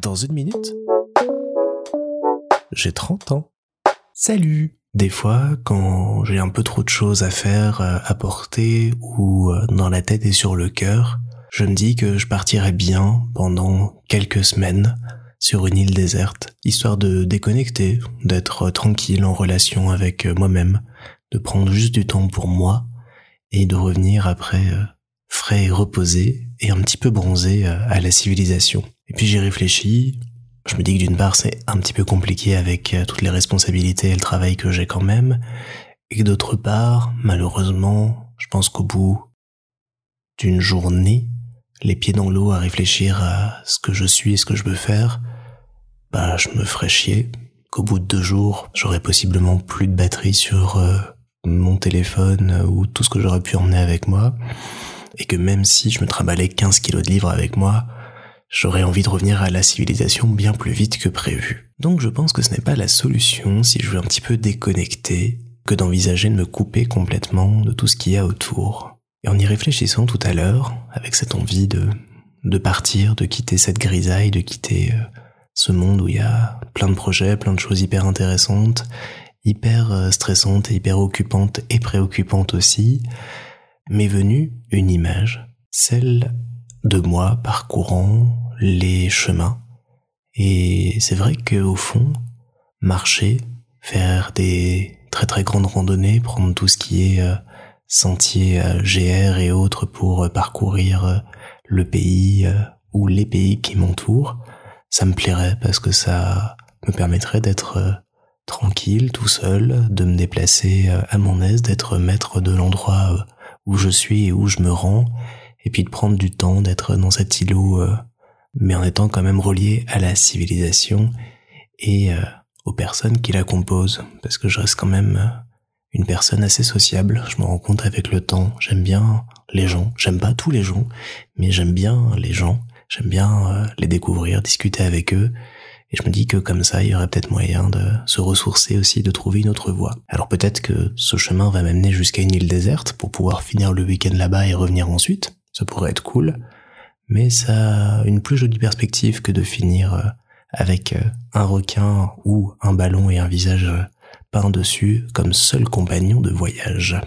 Dans une minute, j'ai 30 ans. Salut Des fois, quand j'ai un peu trop de choses à faire, euh, à porter, ou euh, dans la tête et sur le cœur, je me dis que je partirais bien pendant quelques semaines sur une île déserte, histoire de déconnecter, d'être tranquille en relation avec moi-même, de prendre juste du temps pour moi, et de revenir après euh, frais et reposé et un petit peu bronzé euh, à la civilisation. Et puis j'ai réfléchi, je me dis que d'une part c'est un petit peu compliqué avec euh, toutes les responsabilités et le travail que j'ai quand même, et d'autre part, malheureusement, je pense qu'au bout d'une journée, les pieds dans l'eau à réfléchir à ce que je suis et ce que je veux faire, bah je me ferais chier, qu'au bout de deux jours, j'aurais possiblement plus de batterie sur mon téléphone ou tout ce que j'aurais pu emmener avec moi, et que même si je me trimballais 15 kilos de livres avec moi, j'aurais envie de revenir à la civilisation bien plus vite que prévu. Donc je pense que ce n'est pas la solution si je veux un petit peu déconnecter que d'envisager de me couper complètement de tout ce qu'il y a autour. Et en y réfléchissant tout à l'heure, avec cette envie de, de partir, de quitter cette grisaille, de quitter euh, ce monde où il y a plein de projets, plein de choses hyper intéressantes, hyper euh, stressante, hyper occupante et préoccupante aussi, m'est venue une image, celle de moi parcourant les chemins. Et c'est vrai qu'au fond, marcher, faire des très très grandes randonnées, prendre tout ce qui est euh, sentier euh, GR et autres pour parcourir le pays ou les pays qui m'entourent, ça me plairait parce que ça me permettrait d'être tranquille, tout seul, de me déplacer euh, à mon aise, d'être maître de l'endroit euh, où je suis et où je me rends, et puis de prendre du temps, d'être dans cet îlot, euh, mais en étant quand même relié à la civilisation et aux personnes qui la composent, parce que je reste quand même une personne assez sociable, je me rends compte avec le temps, j'aime bien les gens, j'aime pas tous les gens, mais j'aime bien les gens, j'aime bien les découvrir, discuter avec eux, et je me dis que comme ça, il y aurait peut-être moyen de se ressourcer aussi, de trouver une autre voie. Alors peut-être que ce chemin va m'amener jusqu'à une île déserte pour pouvoir finir le week-end là-bas et revenir ensuite. Ça pourrait être cool. Mais ça a une plus jolie perspective que de finir euh, avec euh, un requin ou un ballon et un visage euh, peint dessus comme seul compagnon de voyage.